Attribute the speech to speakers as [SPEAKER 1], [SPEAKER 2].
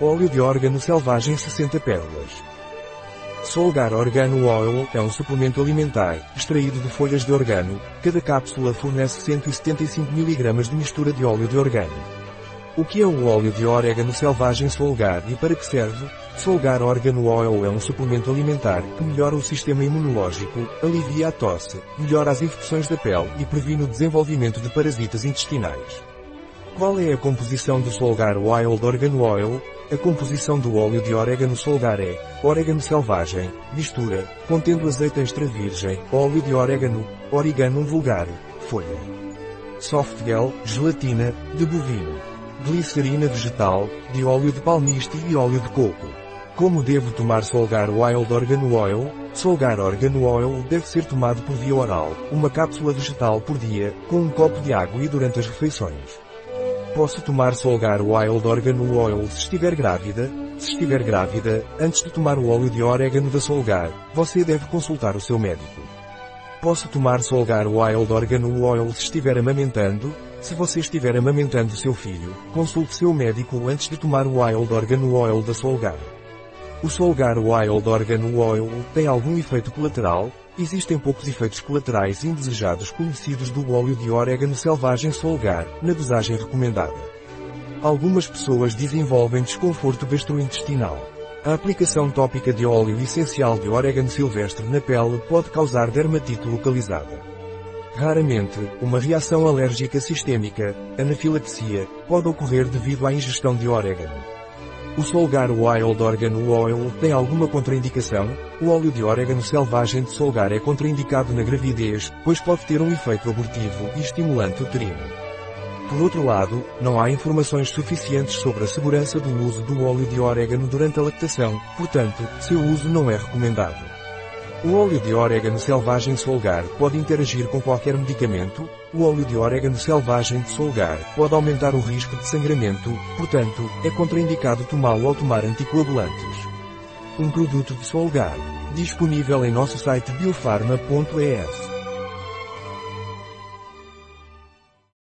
[SPEAKER 1] óleo de órgano selvagem 60 pérolas. Solgar Organo Oil é um suplemento alimentar, extraído de folhas de organo. Cada cápsula fornece 175 mg de mistura de óleo de organo. O que é o óleo de orégano selvagem Solgar e para que serve? Solgar Organo Oil é um suplemento alimentar que melhora o sistema imunológico, alivia a tosse, melhora as infecções da pele e previne o desenvolvimento de parasitas intestinais. Qual é a composição do Solgar Wild Organo Oil? A composição do óleo de orégano Solgar é orégano selvagem, mistura, contendo azeite extra virgem, óleo de orégano, origano vulgar, folha. Softgel, gelatina, de bovino glicerina vegetal, de óleo de palmiste e óleo de coco. Como devo tomar Solgar Wild Organo Oil? Solgar Organo Oil deve ser tomado por via oral, uma cápsula vegetal por dia, com um copo de água e durante as refeições. Posso tomar Solgar Wild Organo Oil se estiver grávida? Se estiver grávida, antes de tomar o óleo de orégano da Solgar, você deve consultar o seu médico. Posso tomar Solgar Wild Organo Oil se estiver amamentando? Se você estiver amamentando seu filho, consulte seu médico antes de tomar o Wild Organo Oil da Solgar. O Solgar Wild Organo Oil tem algum efeito colateral? Existem poucos efeitos colaterais indesejados conhecidos do óleo de orégano selvagem Solgar, na dosagem recomendada. Algumas pessoas desenvolvem desconforto gastrointestinal. A aplicação tópica de óleo essencial de orégano silvestre na pele pode causar dermatite localizada. Raramente, uma reação alérgica sistêmica, anafilaxia, pode ocorrer devido à ingestão de orégano. O Solgar Wild Organo Oil tem alguma contraindicação? O óleo de orégano selvagem de Solgar é contraindicado na gravidez, pois pode ter um efeito abortivo e estimulante uterino. Por outro lado, não há informações suficientes sobre a segurança do uso do óleo de orégano durante a lactação, portanto, seu uso não é recomendado. O óleo de orégano selvagem Solgar pode interagir com qualquer medicamento. O óleo de orégano selvagem Solgar pode aumentar o risco de sangramento, portanto, é contraindicado tomá-lo ao tomar anticoagulantes. Um produto de Solgar, disponível em nosso site biofarma.es.